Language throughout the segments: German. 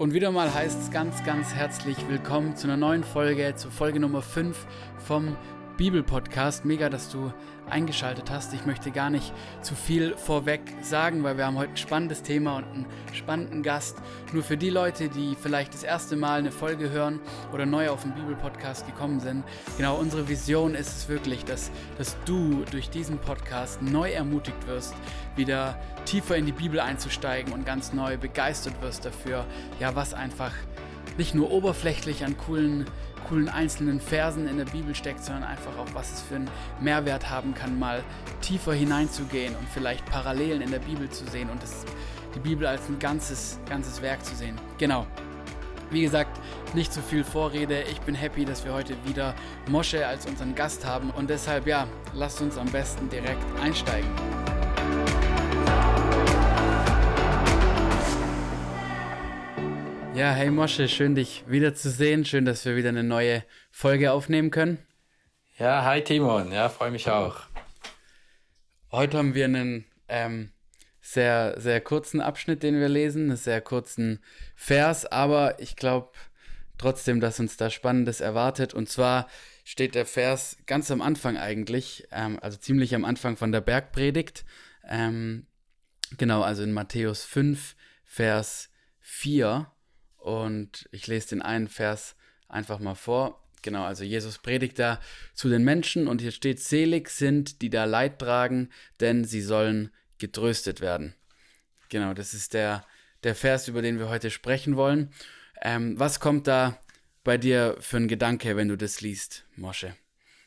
Und wieder mal heißt es ganz, ganz herzlich willkommen zu einer neuen Folge, zu Folge Nummer 5 vom Bibelpodcast. Mega, dass du eingeschaltet hast. Ich möchte gar nicht zu viel vorweg sagen, weil wir haben heute ein spannendes Thema und einen spannenden Gast. Nur für die Leute, die vielleicht das erste Mal eine Folge hören oder neu auf den Bibelpodcast gekommen sind. Genau, unsere Vision ist es wirklich, dass, dass du durch diesen Podcast neu ermutigt wirst, wieder tiefer in die Bibel einzusteigen und ganz neu begeistert wirst dafür, ja, was einfach nicht nur oberflächlich an coolen coolen einzelnen Versen in der Bibel steckt, sondern einfach auch, was es für einen Mehrwert haben kann, mal tiefer hineinzugehen und vielleicht Parallelen in der Bibel zu sehen und das, die Bibel als ein ganzes, ganzes Werk zu sehen. Genau. Wie gesagt, nicht zu viel Vorrede. Ich bin happy, dass wir heute wieder Mosche als unseren Gast haben und deshalb, ja, lasst uns am besten direkt einsteigen. Ja, hey Mosche, schön dich wiederzusehen. Schön, dass wir wieder eine neue Folge aufnehmen können. Ja, hi Timon. Ja, freue mich auch. Heute haben wir einen ähm, sehr, sehr kurzen Abschnitt, den wir lesen, einen sehr kurzen Vers, aber ich glaube trotzdem, dass uns da Spannendes erwartet. Und zwar steht der Vers ganz am Anfang eigentlich, ähm, also ziemlich am Anfang von der Bergpredigt. Ähm, genau, also in Matthäus 5, Vers 4. Und ich lese den einen Vers einfach mal vor. Genau, also Jesus predigt da zu den Menschen und hier steht, selig sind, die da Leid tragen, denn sie sollen getröstet werden. Genau, das ist der, der Vers, über den wir heute sprechen wollen. Ähm, was kommt da bei dir für ein Gedanke, wenn du das liest, Mosche?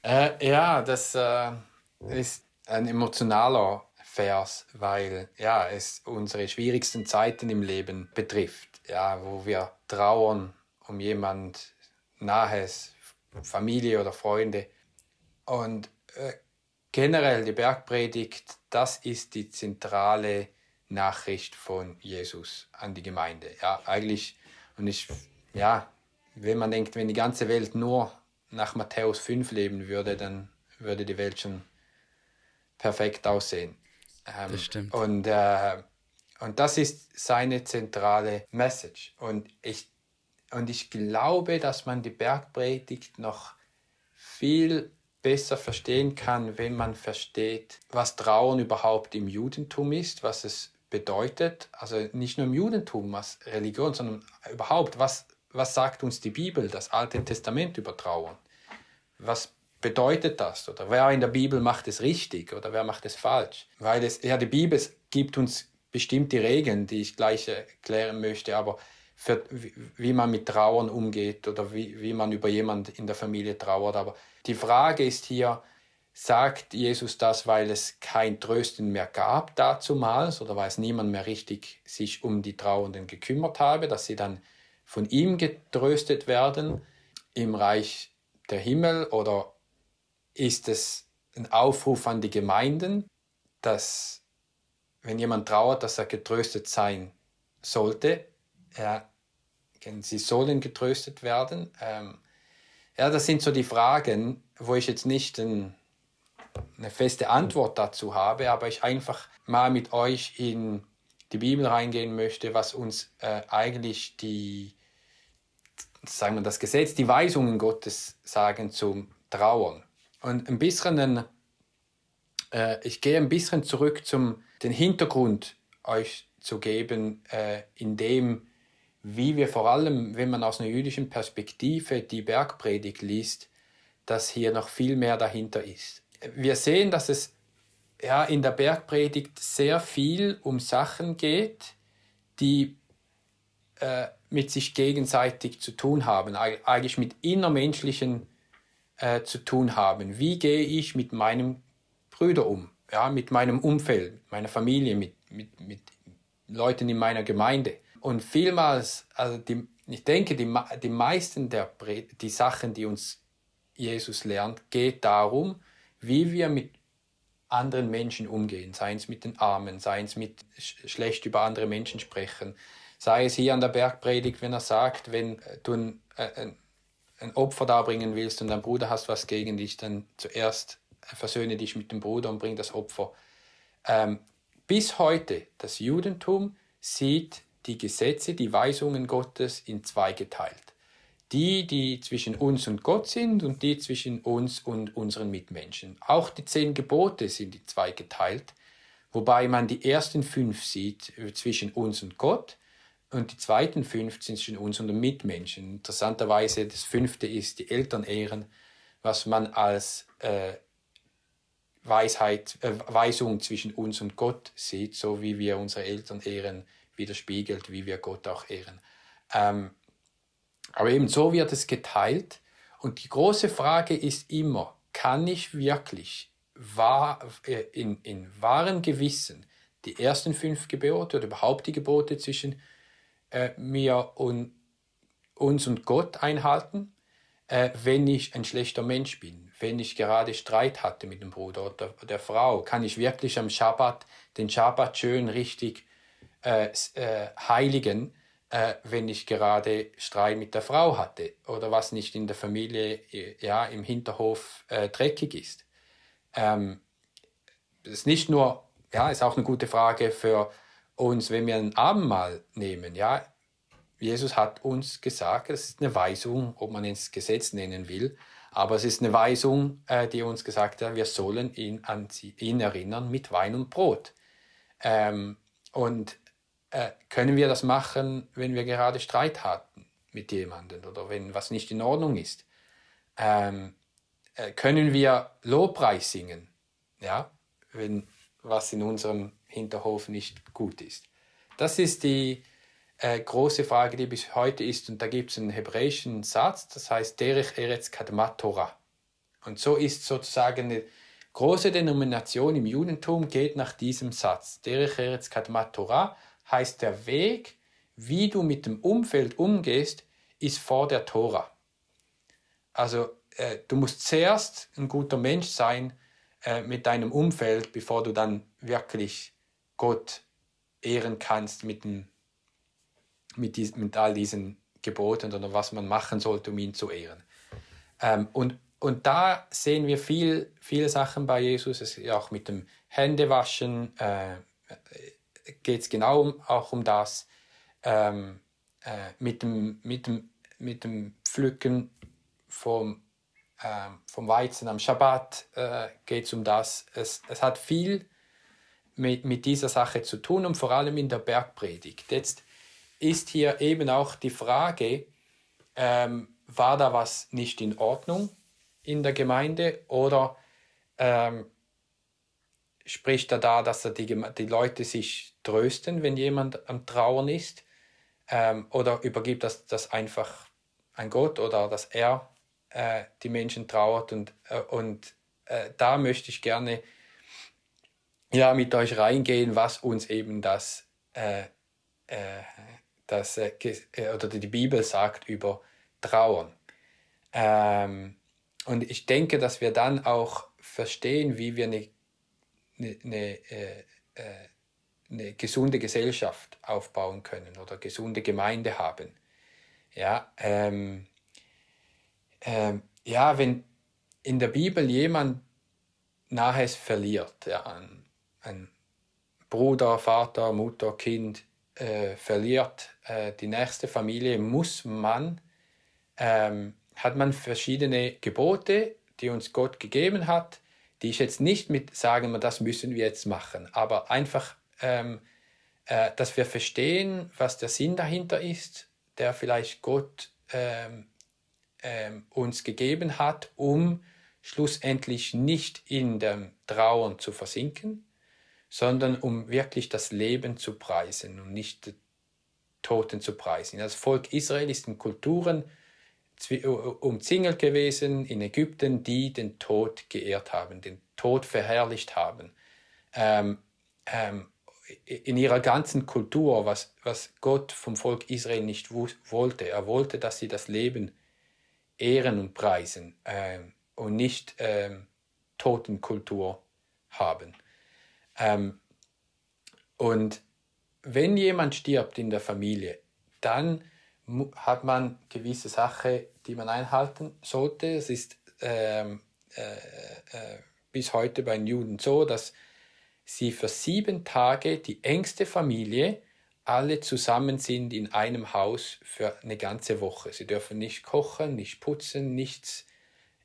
Äh, ja, das äh, ist ein emotionaler Vers, weil ja, es unsere schwierigsten Zeiten im Leben betrifft ja, wo wir trauern um jemand Nahes, Familie oder Freunde. Und äh, generell die Bergpredigt, das ist die zentrale Nachricht von Jesus an die Gemeinde. Ja, eigentlich, und ich, ja, wenn man denkt, wenn die ganze Welt nur nach Matthäus 5 leben würde, dann würde die Welt schon perfekt aussehen. Ähm, das stimmt. Und äh, und das ist seine zentrale Message. Und ich, und ich glaube, dass man die Bergpredigt noch viel besser verstehen kann, wenn man versteht, was Trauern überhaupt im Judentum ist, was es bedeutet. Also nicht nur im Judentum als Religion, sondern überhaupt, was, was sagt uns die Bibel, das Alte Testament über Trauern? Was bedeutet das? Oder wer in der Bibel macht es richtig oder wer macht es falsch? Weil es, ja, die Bibel gibt uns bestimmte Regeln, die ich gleich erklären möchte, aber für, wie man mit Trauern umgeht oder wie, wie man über jemand in der Familie trauert. Aber die Frage ist hier, sagt Jesus das, weil es kein Trösten mehr gab dazumals oder weil es niemand mehr richtig sich um die Trauernden gekümmert habe, dass sie dann von ihm getröstet werden im Reich der Himmel oder ist es ein Aufruf an die Gemeinden, dass wenn jemand trauert, dass er getröstet sein sollte. Ja, sie sollen getröstet werden. Ähm, ja, das sind so die Fragen, wo ich jetzt nicht ein, eine feste Antwort dazu habe, aber ich einfach mal mit euch in die Bibel reingehen möchte, was uns äh, eigentlich die, sagen wir das Gesetz, die Weisungen Gottes sagen zum Trauern. Und ein bisschen ein, äh, ich gehe ein bisschen zurück zum den Hintergrund euch zu geben, äh, in dem, wie wir vor allem, wenn man aus einer jüdischen Perspektive die Bergpredigt liest, dass hier noch viel mehr dahinter ist. Wir sehen, dass es ja, in der Bergpredigt sehr viel um Sachen geht, die äh, mit sich gegenseitig zu tun haben, eigentlich mit innermenschlichen äh, zu tun haben. Wie gehe ich mit meinem Brüder um? ja, mit meinem Umfeld, meiner Familie, mit, mit, mit Leuten in meiner Gemeinde. Und vielmals, also die, ich denke, die, die meisten der die Sachen, die uns Jesus lernt, geht darum, wie wir mit anderen Menschen umgehen, sei es mit den Armen, sei es mit schlecht über andere Menschen sprechen, sei es hier an der Bergpredigt, wenn er sagt, wenn du ein, ein, ein Opfer darbringen willst und dein Bruder hast was gegen dich, dann zuerst versöhne dich mit dem Bruder und bring das Opfer. Ähm, bis heute, das Judentum sieht die Gesetze, die Weisungen Gottes in zwei geteilt. Die, die zwischen uns und Gott sind und die zwischen uns und unseren Mitmenschen. Auch die zehn Gebote sind in zwei geteilt, wobei man die ersten fünf sieht zwischen uns und Gott und die zweiten fünf sind zwischen uns und den Mitmenschen. Interessanterweise, das fünfte ist die Eltern ehren, was man als äh, Weisheit, äh, Weisung zwischen uns und Gott sieht, so wie wir unsere Eltern ehren, widerspiegelt, wie wir Gott auch ehren. Ähm, aber eben so wird es geteilt. Und die große Frage ist immer, kann ich wirklich wahr, äh, in, in wahrem Gewissen die ersten fünf Gebote oder überhaupt die Gebote zwischen äh, mir und uns und Gott einhalten, äh, wenn ich ein schlechter Mensch bin? Wenn ich gerade Streit hatte mit dem Bruder oder der Frau, kann ich wirklich am Schabbat den Schabbat schön richtig äh, äh, heiligen, äh, wenn ich gerade Streit mit der Frau hatte oder was nicht in der Familie, äh, ja, im Hinterhof äh, dreckig ist. Ähm, das ist nicht nur, ja, ist auch eine gute Frage für uns, wenn wir ein Abendmahl nehmen, ja. Jesus hat uns gesagt, das ist eine Weisung, ob man es Gesetz nennen will, aber es ist eine Weisung, äh, die uns gesagt hat, wir sollen ihn an ihn erinnern mit Wein und Brot. Ähm, und äh, können wir das machen, wenn wir gerade Streit hatten mit jemandem oder wenn was nicht in Ordnung ist? Ähm, äh, können wir Lobpreis singen, ja, wenn was in unserem Hinterhof nicht gut ist? Das ist die, äh, große Frage, die bis heute ist, und da gibt es einen hebräischen Satz, das heißt Derech Eretz Kadmat Torah. Und so ist sozusagen eine große Denomination im Judentum geht nach diesem Satz. Derech Eretz Kadmat Torah heißt der Weg, wie du mit dem Umfeld umgehst, ist vor der Tora. Also äh, du musst zuerst ein guter Mensch sein äh, mit deinem Umfeld, bevor du dann wirklich Gott ehren kannst mit dem mit, dies, mit all diesen Geboten oder was man machen sollte, um ihn zu ehren. Ähm, und, und da sehen wir viel, viele Sachen bei Jesus. Es, auch mit dem Händewaschen äh, geht es genau auch um das. Ähm, äh, mit, dem, mit, dem, mit dem Pflücken vom, äh, vom Weizen am Schabbat äh, geht es um das. Es, es hat viel mit, mit dieser Sache zu tun und vor allem in der Bergpredigt. Jetzt ist hier eben auch die Frage, ähm, war da was nicht in Ordnung in der Gemeinde oder ähm, spricht er da, dass er die, die Leute sich trösten, wenn jemand am Trauern ist? Ähm, oder übergibt das, das einfach an Gott oder dass er äh, die Menschen trauert? Und, äh, und äh, da möchte ich gerne ja, mit euch reingehen, was uns eben das äh, äh, äh, oder die Bibel sagt über Trauern. Ähm, und ich denke, dass wir dann auch verstehen, wie wir eine, eine, eine, äh, äh, eine gesunde Gesellschaft aufbauen können oder gesunde Gemeinde haben. Ja, ähm, ähm, ja, wenn in der Bibel jemand Nahes verliert, ja, ein, ein Bruder, Vater, Mutter, Kind, äh, verliert äh, die nächste Familie, muss man, ähm, hat man verschiedene Gebote, die uns Gott gegeben hat, die ich jetzt nicht mit sagen, das müssen wir jetzt machen, aber einfach, ähm, äh, dass wir verstehen, was der Sinn dahinter ist, der vielleicht Gott ähm, ähm uns gegeben hat, um schlussendlich nicht in dem Trauern zu versinken, sondern um wirklich das Leben zu preisen und nicht Toten zu preisen. Das Volk Israel ist in Kulturen umzingelt gewesen in Ägypten, die den Tod geehrt haben, den Tod verherrlicht haben. Ähm, ähm, in ihrer ganzen Kultur, was, was Gott vom Volk Israel nicht wollte. Er wollte, dass sie das Leben ehren und preisen ähm, und nicht ähm, Totenkultur haben. Ähm, und wenn jemand stirbt in der Familie, dann hat man gewisse Sachen, die man einhalten sollte. Es ist ähm, äh, äh, bis heute bei den Juden so, dass sie für sieben Tage die engste Familie alle zusammen sind in einem Haus für eine ganze Woche. Sie dürfen nicht kochen, nicht putzen, nichts,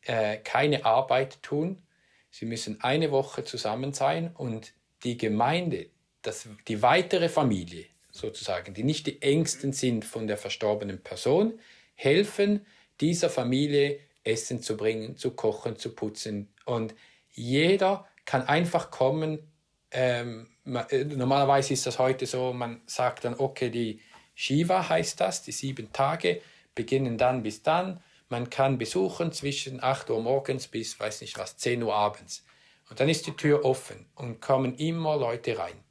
äh, keine Arbeit tun. Sie müssen eine Woche zusammen sein und die Gemeinde, das, die weitere Familie sozusagen, die nicht die Ängsten sind von der verstorbenen Person, helfen dieser Familie Essen zu bringen, zu kochen, zu putzen. Und jeder kann einfach kommen. Ähm, äh, normalerweise ist das heute so, man sagt dann, okay, die Shiva heißt das, die sieben Tage beginnen dann bis dann. Man kann besuchen zwischen 8 Uhr morgens bis, weiß nicht was, 10 Uhr abends. Und dann ist die Tür offen und kommen immer Leute rein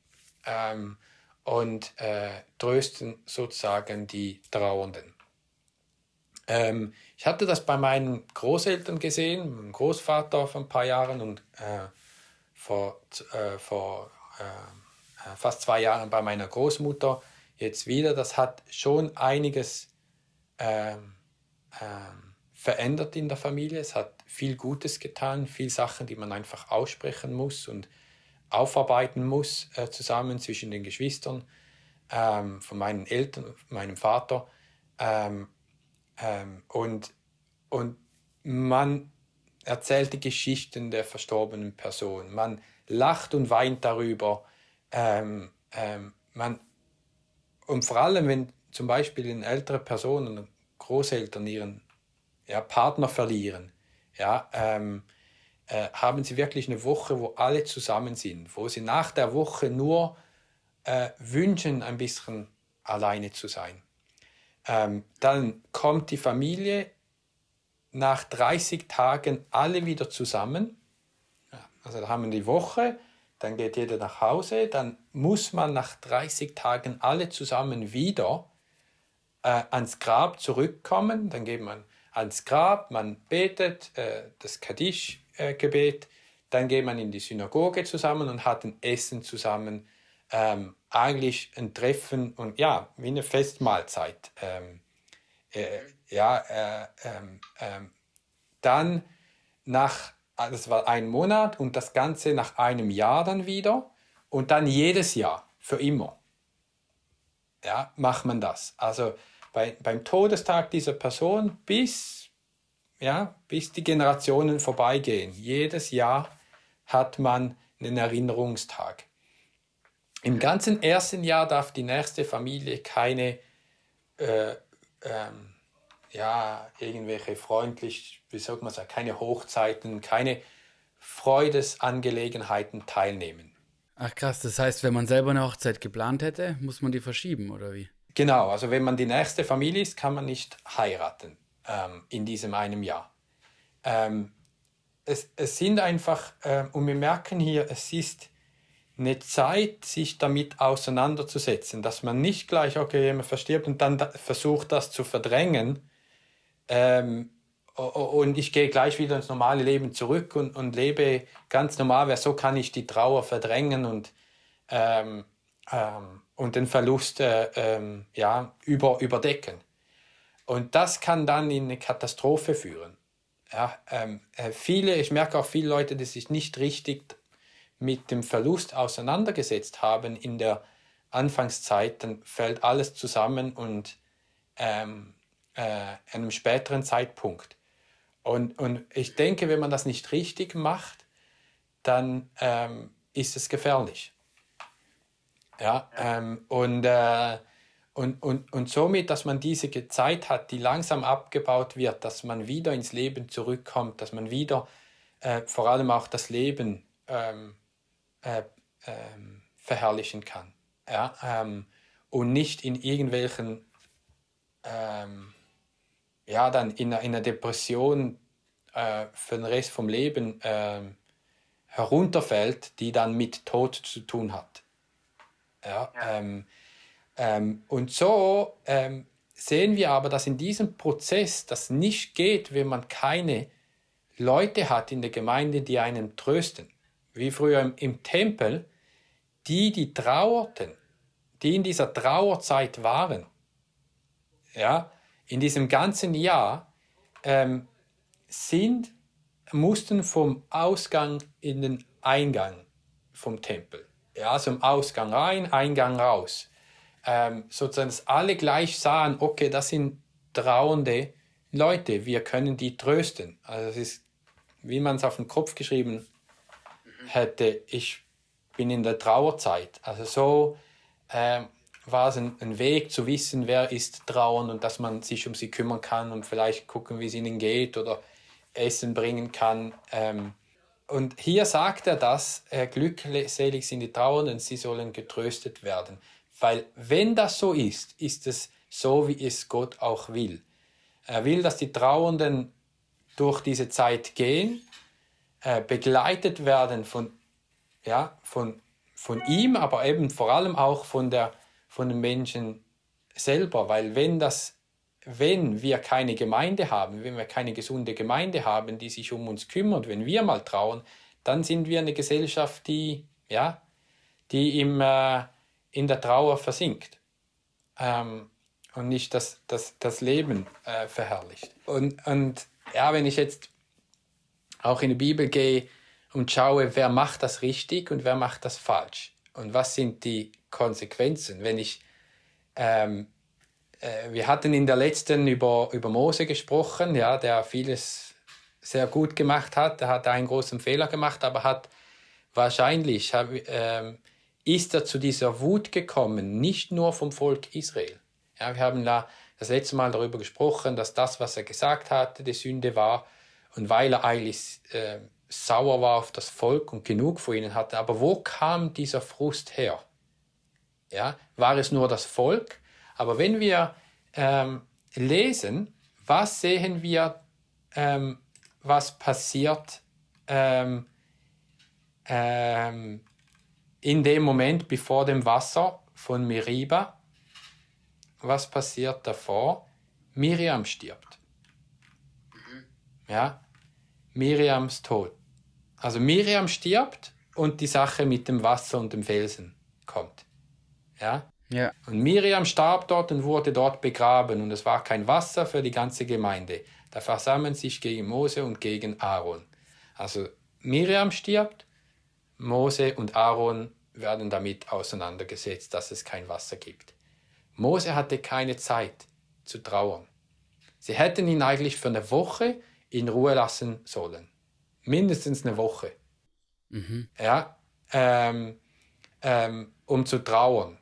ähm, und äh, trösten sozusagen die Trauernden. Ähm, ich hatte das bei meinen Großeltern gesehen, meinem Großvater vor ein paar Jahren und äh, vor, äh, vor äh, äh, fast zwei Jahren bei meiner Großmutter jetzt wieder. Das hat schon einiges ähm, ähm, verändert in der Familie. Es hat viel Gutes getan, viele Sachen, die man einfach aussprechen muss und aufarbeiten muss, äh, zusammen zwischen den Geschwistern, ähm, von meinen Eltern, meinem Vater. Ähm, ähm, und, und man erzählt die Geschichten der verstorbenen Person. Man lacht und weint darüber. Ähm, ähm, man, und vor allem, wenn zum Beispiel in ältere Personen, Großeltern ihren ja, Partner verlieren, ja, ähm, äh, haben sie wirklich eine Woche, wo alle zusammen sind, wo sie nach der Woche nur äh, wünschen, ein bisschen alleine zu sein. Ähm, dann kommt die Familie nach 30 Tagen alle wieder zusammen. Also da haben wir die Woche, dann geht jeder nach Hause, dann muss man nach 30 Tagen alle zusammen wieder äh, ans Grab zurückkommen. Dann geht man ans Grab, man betet äh, das Kaddisch-Gebet, äh, dann geht man in die Synagoge zusammen und hat ein Essen zusammen ähm, eigentlich ein Treffen und ja, wie eine Festmahlzeit. Ähm, äh, ja, äh, ähm, ähm dann nach, das war ein Monat und das Ganze nach einem Jahr dann wieder und dann jedes Jahr, für immer. Ja, macht man das. Also bei, beim Todestag dieser Person bis, ja, bis die Generationen vorbeigehen. Jedes Jahr hat man einen Erinnerungstag. Im ganzen ersten Jahr darf die nächste Familie keine, äh, ähm, ja, irgendwelche freundlich, wie sagt man sagen, keine Hochzeiten, keine Freudesangelegenheiten teilnehmen. Ach krass, das heißt, wenn man selber eine Hochzeit geplant hätte, muss man die verschieben, oder wie? Genau, also wenn man die nächste Familie ist, kann man nicht heiraten ähm, in diesem einem Jahr. Ähm, es, es sind einfach, äh, und wir merken hier, es ist eine Zeit, sich damit auseinanderzusetzen, dass man nicht gleich, okay, jemand verstirbt und dann versucht, das zu verdrängen. Ähm, und ich gehe gleich wieder ins normale Leben zurück und, und lebe ganz normal, weil so kann ich die Trauer verdrängen und, ähm, ähm, und den Verlust äh, ähm, ja, über, überdecken. Und das kann dann in eine Katastrophe führen. Ja, ähm, äh, viele, ich merke auch viele Leute, die sich nicht richtig mit dem Verlust auseinandergesetzt haben in der Anfangszeit, dann fällt alles zusammen und ähm, äh, einem späteren Zeitpunkt. Und, und ich denke, wenn man das nicht richtig macht, dann ähm, ist es gefährlich. Ja, ähm, und, äh, und, und, und somit, dass man diese Zeit hat, die langsam abgebaut wird, dass man wieder ins Leben zurückkommt, dass man wieder äh, vor allem auch das Leben ähm, äh, ähm, verherrlichen kann. Ja? Ähm, und nicht in irgendwelchen, ähm, ja, dann in, in einer Depression äh, für den Rest vom Leben ähm, herunterfällt, die dann mit Tod zu tun hat. Ja, ja. Ähm, und so ähm, sehen wir aber, dass in diesem Prozess das nicht geht, wenn man keine Leute hat in der Gemeinde, die einen trösten wie früher im, im Tempel, die, die trauerten, die in dieser Trauerzeit waren, ja, in diesem ganzen Jahr, ähm, sind, mussten vom Ausgang in den Eingang vom Tempel. Ja, also im Ausgang rein, Eingang raus. Ähm, sozusagen alle gleich sahen, okay, das sind trauernde Leute, wir können die trösten. Also es ist, wie man es auf den Kopf geschrieben hätte, ich bin in der Trauerzeit. Also so ähm, war es ein, ein, Weg zu wissen, wer ist trauernd und dass man sich um sie kümmern kann und vielleicht gucken, wie es ihnen geht oder Essen bringen kann. Ähm, und hier sagt er das, äh, glückselig sind die Trauernden, sie sollen getröstet werden. Weil wenn das so ist, ist es so, wie es Gott auch will. Er will, dass die Trauernden durch diese Zeit gehen, äh, begleitet werden von, ja, von, von ihm, aber eben vor allem auch von, der, von den Menschen selber. Weil wenn das wenn wir keine Gemeinde haben, wenn wir keine gesunde Gemeinde haben, die sich um uns kümmert, wenn wir mal trauern, dann sind wir eine Gesellschaft, die, ja, die im, äh, in der Trauer versinkt ähm, und nicht das, das, das Leben äh, verherrlicht. Und, und ja, wenn ich jetzt auch in die Bibel gehe und schaue, wer macht das richtig und wer macht das falsch und was sind die Konsequenzen, wenn ich ähm, äh, wir hatten in der letzten über, über Mose gesprochen, ja, der vieles sehr gut gemacht hat. Er hat einen großen Fehler gemacht, aber hat wahrscheinlich äh, ist er zu dieser Wut gekommen, nicht nur vom Volk Israel. Ja, wir haben da das letzte Mal darüber gesprochen, dass das, was er gesagt hatte, die Sünde war. Und weil er eigentlich äh, sauer war auf das Volk und genug vor ihnen hatte. Aber wo kam dieser Frust her? Ja, war es nur das Volk? Aber wenn wir ähm, lesen, was sehen wir, ähm, was passiert ähm, ähm in dem Moment bevor dem Wasser von Meriba? Was passiert davor? Miriam stirbt. Mhm. Ja, Miriams Tod. Also Miriam stirbt und die Sache mit dem Wasser und dem Felsen kommt. Ja. Ja. Und Miriam starb dort und wurde dort begraben und es war kein Wasser für die ganze Gemeinde. Da versammeln sich gegen Mose und gegen Aaron. Also Miriam stirbt, Mose und Aaron werden damit auseinandergesetzt, dass es kein Wasser gibt. Mose hatte keine Zeit zu trauern. Sie hätten ihn eigentlich für eine Woche in Ruhe lassen sollen. Mindestens eine Woche. Mhm. Ja, ähm, ähm, um zu trauern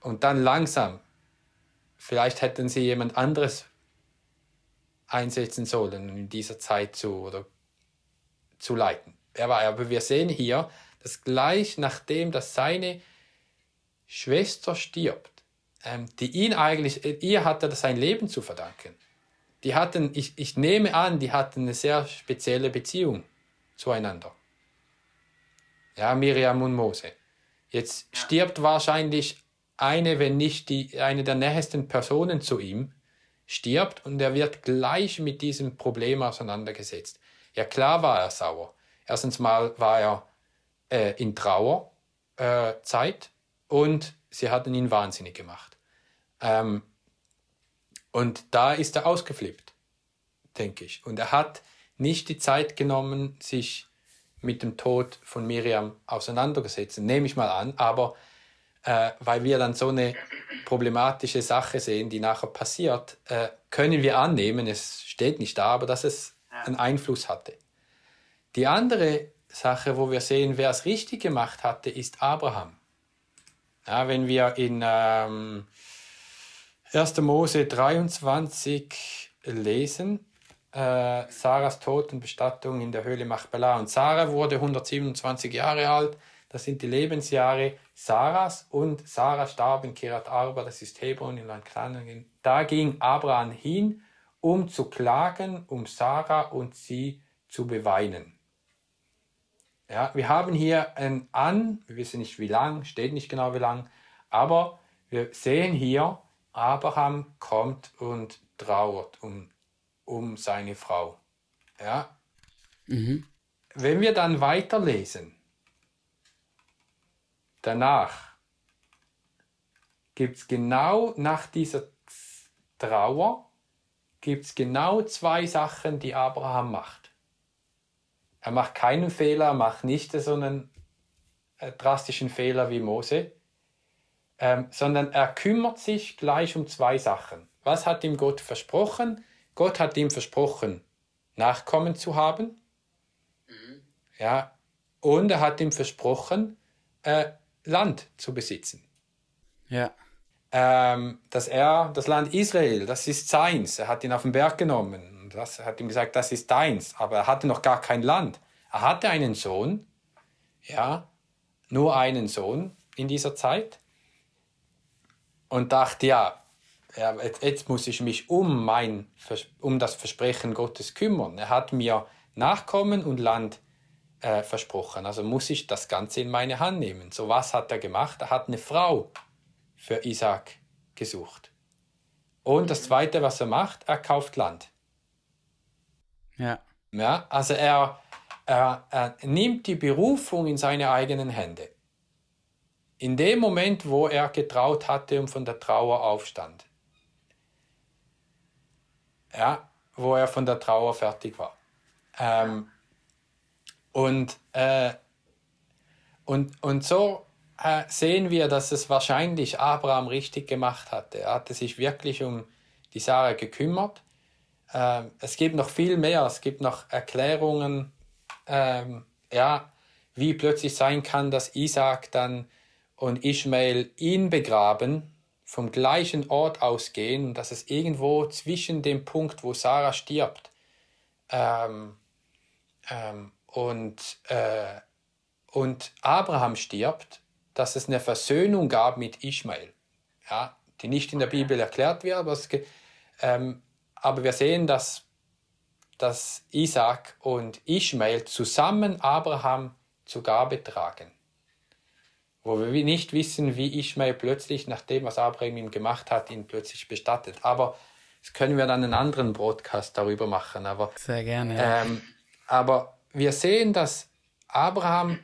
und dann langsam, vielleicht hätten sie jemand anderes einsetzen sollen, in dieser Zeit zu, oder, zu leiten. Aber wir sehen hier, dass gleich nachdem, dass seine Schwester stirbt, ähm, die ihn eigentlich, ihr hatte sein Leben zu verdanken. Die hatten, ich, ich nehme an, die hatten eine sehr spezielle Beziehung zueinander. Ja, Miriam und Mose. Jetzt stirbt wahrscheinlich eine, wenn nicht die, eine der nächsten Personen zu ihm, stirbt und er wird gleich mit diesem Problem auseinandergesetzt. Ja, klar war er sauer. Erstens mal war er äh, in Trauerzeit äh, und sie hatten ihn wahnsinnig gemacht. Ähm, und da ist er ausgeflippt, denke ich. Und er hat nicht die Zeit genommen, sich mit dem Tod von Miriam auseinandergesetzt, nehme ich mal an, aber äh, weil wir dann so eine problematische Sache sehen, die nachher passiert, äh, können wir annehmen, es steht nicht da, aber dass es einen Einfluss hatte. Die andere Sache, wo wir sehen, wer es richtig gemacht hatte, ist Abraham. Ja, wenn wir in ähm, 1. Mose 23 lesen, äh, Sarahs Tod und Bestattung in der Höhle Machpelah. Und Sarah wurde 127 Jahre alt, das sind die Lebensjahre Sarahs und Sarah starb in Kirat Arba, das ist Hebron in Land Kanaan. Da ging Abraham hin, um zu klagen, um Sarah und sie zu beweinen. Ja, wir haben hier ein An, wir wissen nicht wie lang, steht nicht genau wie lang, aber wir sehen hier, Abraham kommt und trauert um, um seine Frau. Ja. Mhm. Wenn wir dann weiterlesen, danach gibt es genau nach dieser Trauer, gibt es genau zwei Sachen, die Abraham macht. Er macht keinen Fehler, macht nicht so einen äh, drastischen Fehler wie Mose. ähm, sondern er kümmert sich gleich um zwei Sachen. Was hat ihm Gott versprochen? Gott hat ihm versprochen, Nachkommen zu haben. Mhm. Ja, und er hat ihm versprochen, äh, Land zu besitzen. Ja. Ähm, dass er das Land Israel, das ist seins. Er hat ihn auf den Berg genommen. Das hat ihm gesagt, das ist deins. Aber er hatte noch gar kein Land. Er hatte einen Sohn, ja, nur einen Sohn in dieser Zeit und dachte, ja, jetzt, jetzt muss ich mich um, mein, um das Versprechen Gottes kümmern. Er hat mir Nachkommen und Land äh, versprochen, also muss ich das Ganze in meine Hand nehmen. So was hat er gemacht? Er hat eine Frau für Isaac gesucht. Und das Zweite, was er macht, er kauft Land. Ja. Ja, also er, er, er nimmt die Berufung in seine eigenen Hände. In dem Moment, wo er getraut hatte und von der Trauer aufstand. Ja, wo er von der Trauer fertig war. Ähm, und, äh, und, und so äh, sehen wir, dass es wahrscheinlich Abraham richtig gemacht hatte. Er hatte sich wirklich um die Sarah gekümmert. Ähm, es gibt noch viel mehr. Es gibt noch Erklärungen, ähm, ja, wie plötzlich sein kann, dass Isaac dann und Ishmael ihn begraben, vom gleichen Ort ausgehen und dass es irgendwo zwischen dem Punkt, wo Sarah stirbt, ähm, ähm, und, äh, und Abraham stirbt, dass es eine Versöhnung gab mit Ishmael, ja, die nicht in der Bibel erklärt wird, aber, es, ähm, aber wir sehen, dass, dass Isaac und Ishmael zusammen Abraham zur Gabe tragen. Wo wir nicht wissen, wie Ishmael plötzlich, nach dem, was Abraham ihm gemacht hat, ihn plötzlich bestattet. Aber das können wir dann einen anderen Broadcast darüber machen. Aber, Sehr gerne. Ja. Ähm, aber wir sehen, dass Abraham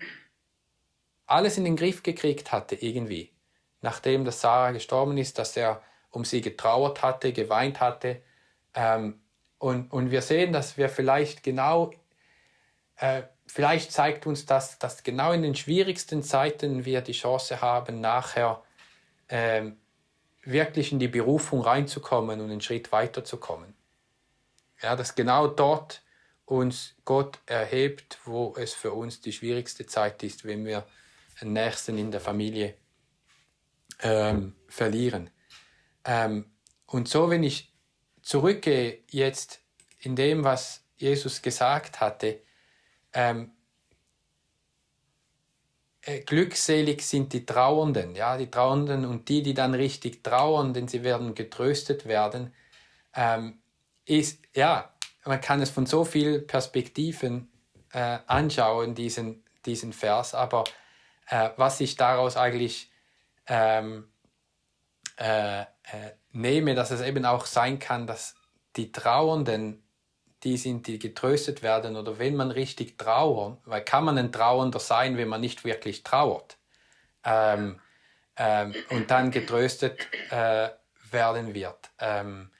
alles in den Griff gekriegt hatte, irgendwie. Nachdem dass Sarah gestorben ist, dass er um sie getrauert hatte, geweint hatte. Ähm, und, und wir sehen, dass wir vielleicht genau äh, vielleicht zeigt uns das, dass genau in den schwierigsten Zeiten wir die Chance haben, nachher ähm, wirklich in die Berufung reinzukommen und einen Schritt weiterzukommen. Ja, dass genau dort uns Gott erhebt, wo es für uns die schwierigste Zeit ist, wenn wir einen Nächsten in der Familie ähm, verlieren. Ähm, und so, wenn ich zurückgehe jetzt in dem, was Jesus gesagt hatte, ähm, äh, glückselig sind die Trauernden, ja, die Trauernden und die, die dann richtig trauern, denn sie werden getröstet werden, ähm, ist, ja, man kann es von so vielen Perspektiven äh, anschauen, diesen, diesen Vers, aber äh, was ich daraus eigentlich ähm, äh, äh nehme, dass es eben auch sein kann, dass die Trauernden die sind, die getröstet werden oder wenn man richtig trauert, weil kann man ein Trauernder sein, wenn man nicht wirklich trauert ähm, ähm, und dann getröstet äh, werden wird. Ähm,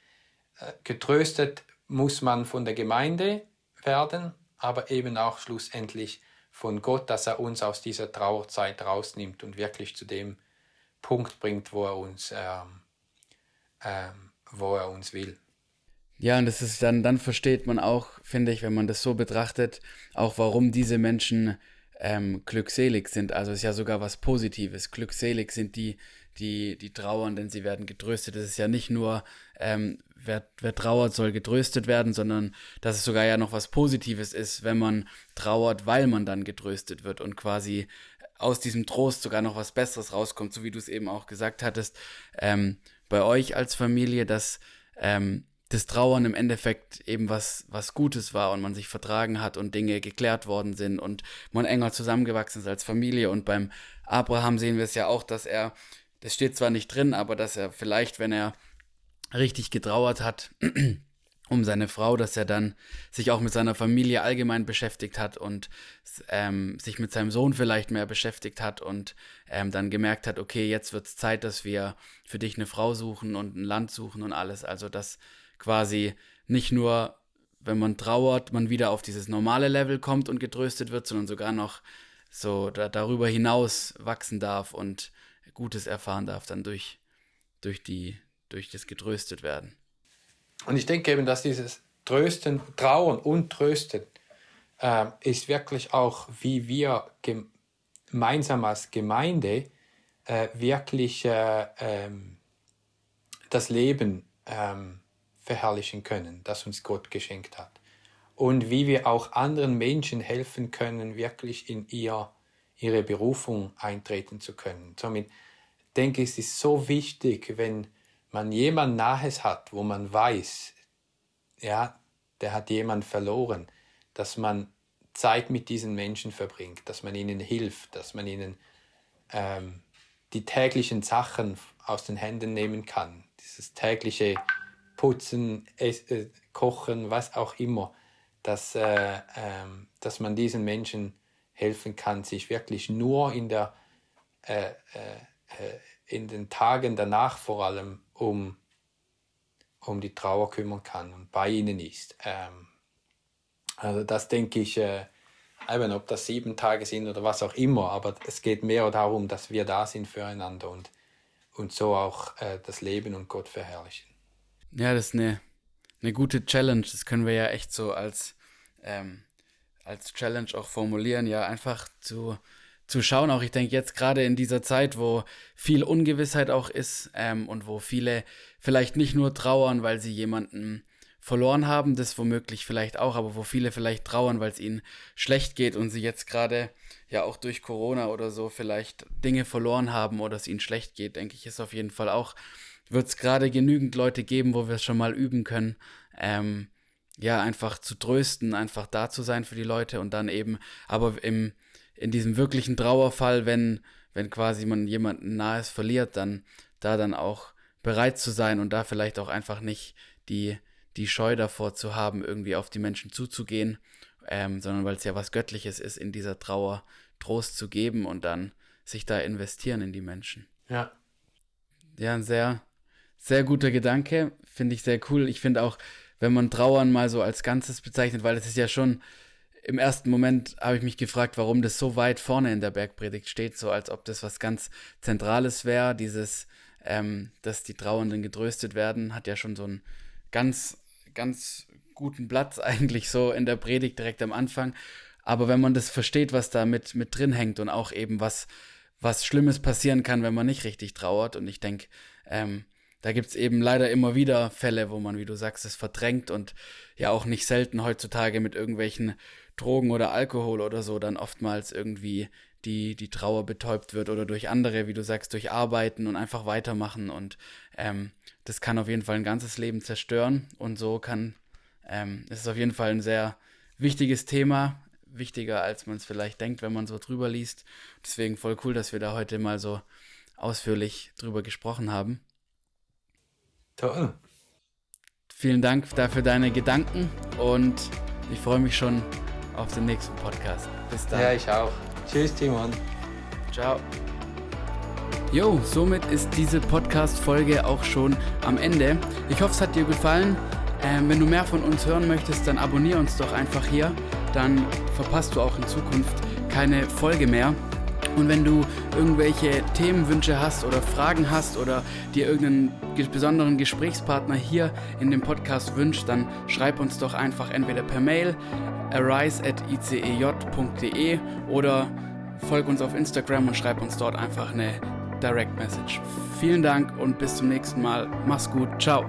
äh, getröstet muss man von der Gemeinde werden, aber eben auch schlussendlich von Gott, dass er uns aus dieser Trauerzeit rausnimmt und wirklich zu dem Punkt bringt, wo er uns, ähm, ähm, wo er uns will. Ja, und das ist dann, dann versteht man auch, finde ich, wenn man das so betrachtet, auch warum diese Menschen ähm, glückselig sind. Also es ist ja sogar was Positives. Glückselig sind die, die, die trauern, denn sie werden getröstet. Es ist ja nicht nur, ähm, wer, wer trauert, soll getröstet werden, sondern dass es sogar ja noch was Positives ist, wenn man trauert, weil man dann getröstet wird und quasi aus diesem Trost sogar noch was Besseres rauskommt, so wie du es eben auch gesagt hattest, ähm, bei euch als Familie, dass ähm, das Trauern im Endeffekt eben was, was Gutes war und man sich vertragen hat und Dinge geklärt worden sind und man enger zusammengewachsen ist als Familie. Und beim Abraham sehen wir es ja auch, dass er, das steht zwar nicht drin, aber dass er vielleicht, wenn er richtig getrauert hat, um seine Frau, dass er dann sich auch mit seiner Familie allgemein beschäftigt hat und ähm, sich mit seinem Sohn vielleicht mehr beschäftigt hat und ähm, dann gemerkt hat, okay, jetzt wird es Zeit, dass wir für dich eine Frau suchen und ein Land suchen und alles. Also dass quasi nicht nur, wenn man trauert, man wieder auf dieses normale Level kommt und getröstet wird, sondern sogar noch so da, darüber hinaus wachsen darf und Gutes erfahren darf, dann durch, durch, die, durch das getröstet werden. Und ich denke eben, dass dieses Trösten, Trauern und Trösten äh, ist wirklich auch, wie wir gemeinsam als Gemeinde äh, wirklich äh, ähm, das Leben ähm, verherrlichen können, das uns Gott geschenkt hat. Und wie wir auch anderen Menschen helfen können, wirklich in ihr, ihre Berufung eintreten zu können. Somit denke ich, es ist so wichtig, wenn man jemand Nahes hat, wo man weiß, ja, der hat jemand verloren, dass man Zeit mit diesen Menschen verbringt, dass man ihnen hilft, dass man ihnen ähm, die täglichen Sachen aus den Händen nehmen kann. Dieses tägliche Putzen, äh, Kochen, was auch immer, dass, äh, ähm, dass man diesen Menschen helfen kann, sich wirklich nur in, der, äh, äh, äh in den Tagen danach vor allem um, um die Trauer kümmern kann und bei ihnen ist. Ähm, also das denke ich, äh, eben, ob das sieben Tage sind oder was auch immer, aber es geht mehr darum, dass wir da sind füreinander und, und so auch äh, das Leben und Gott verherrlichen. Ja, das ist eine, eine gute Challenge. Das können wir ja echt so als, ähm, als Challenge auch formulieren, ja, einfach zu, zu schauen. Auch ich denke jetzt gerade in dieser Zeit, wo viel Ungewissheit auch ist ähm, und wo viele vielleicht nicht nur trauern, weil sie jemanden verloren haben, das womöglich vielleicht auch, aber wo viele vielleicht trauern, weil es ihnen schlecht geht und sie jetzt gerade ja auch durch Corona oder so vielleicht Dinge verloren haben oder es ihnen schlecht geht, denke ich, ist auf jeden Fall auch, wird es gerade genügend Leute geben, wo wir es schon mal üben können, ähm, ja, einfach zu trösten, einfach da zu sein für die Leute und dann eben, aber im, in diesem wirklichen Trauerfall, wenn, wenn quasi man jemanden Nahes verliert, dann da dann auch bereit zu sein und da vielleicht auch einfach nicht die die Scheu davor zu haben, irgendwie auf die Menschen zuzugehen, ähm, sondern weil es ja was Göttliches ist, in dieser Trauer Trost zu geben und dann sich da investieren in die Menschen. Ja. Ja, ein sehr, sehr guter Gedanke, finde ich sehr cool. Ich finde auch, wenn man Trauern mal so als Ganzes bezeichnet, weil es ist ja schon, im ersten Moment habe ich mich gefragt, warum das so weit vorne in der Bergpredigt steht, so als ob das was ganz Zentrales wäre. Dieses, ähm, dass die Trauernden getröstet werden, hat ja schon so ein ganz ganz guten Platz eigentlich so in der Predigt direkt am Anfang. Aber wenn man das versteht, was da mit, mit drin hängt und auch eben was, was Schlimmes passieren kann, wenn man nicht richtig trauert. Und ich denke, ähm, da gibt es eben leider immer wieder Fälle, wo man, wie du sagst, es verdrängt und ja auch nicht selten heutzutage mit irgendwelchen Drogen oder Alkohol oder so dann oftmals irgendwie die, die Trauer betäubt wird oder durch andere, wie du sagst, durch Arbeiten und einfach weitermachen. Und ähm, das kann auf jeden Fall ein ganzes Leben zerstören. Und so kann, ähm, es ist auf jeden Fall ein sehr wichtiges Thema, wichtiger als man es vielleicht denkt, wenn man so drüber liest. Deswegen voll cool, dass wir da heute mal so ausführlich drüber gesprochen haben. Toll. Vielen Dank dafür deine Gedanken und ich freue mich schon auf den nächsten Podcast. Bis dann. Ja, ich auch. Tschüss, Timon. Ciao. Jo, somit ist diese Podcast-Folge auch schon am Ende. Ich hoffe, es hat dir gefallen. Ähm, wenn du mehr von uns hören möchtest, dann abonniere uns doch einfach hier. Dann verpasst du auch in Zukunft keine Folge mehr. Und wenn du irgendwelche Themenwünsche hast oder Fragen hast oder dir irgendeinen besonderen Gesprächspartner hier in dem Podcast wünscht, dann schreib uns doch einfach entweder per Mail arise.icej.de oder folg uns auf Instagram und schreib uns dort einfach eine Direct Message. Vielen Dank und bis zum nächsten Mal. Mach's gut. Ciao.